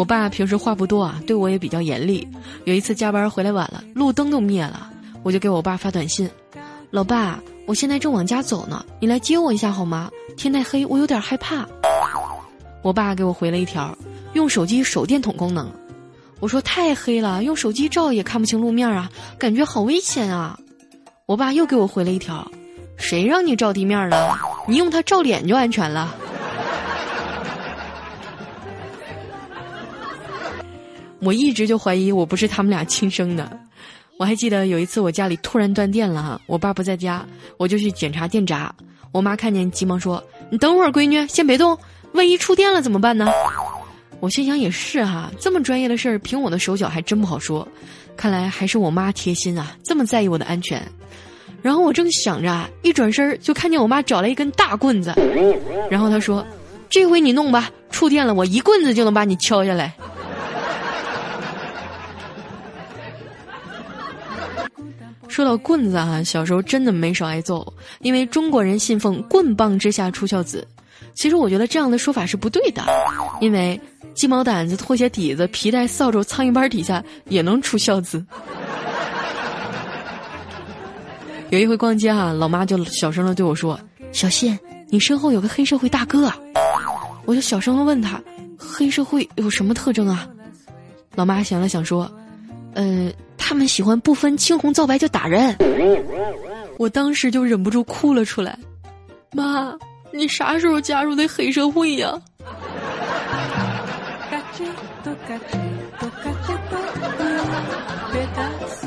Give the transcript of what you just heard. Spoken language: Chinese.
我爸平时话不多啊，对我也比较严厉。有一次加班回来晚了，路灯都灭了，我就给我爸发短信：“老爸，我现在正往家走呢，你来接我一下好吗？天太黑，我有点害怕。”我爸给我回了一条：“用手机手电筒功能。”我说：“太黑了，用手机照也看不清路面啊，感觉好危险啊。”我爸又给我回了一条：“谁让你照地面了？你用它照脸就安全了。”我一直就怀疑我不是他们俩亲生的。我还记得有一次我家里突然断电了哈，我爸不在家，我就去检查电闸。我妈看见急忙说：“你等会儿，闺女先别动，万一触电了怎么办呢？”我心想也是哈，这么专业的事儿，凭我的手脚还真不好说。看来还是我妈贴心啊，这么在意我的安全。然后我正想着，一转身就看见我妈找来一根大棍子，然后她说：“这回你弄吧，触电了我一棍子就能把你敲下来。”说到棍子啊，小时候真的没少挨揍，因为中国人信奉“棍棒之下出孝子”。其实我觉得这样的说法是不对的，因为鸡毛掸子、拖鞋底子、皮带、扫帚、苍蝇拍底下也能出孝子。有一回逛街哈，老妈就小声的对我说：“小谢，你身后有个黑社会大哥。”啊。”我就小声的问他：“黑社会有什么特征啊？”老妈想了想说：“呃。”他们喜欢不分青红皂白就打人，我当时就忍不住哭了出来。妈，你啥时候加入的黑社会呀？别打死。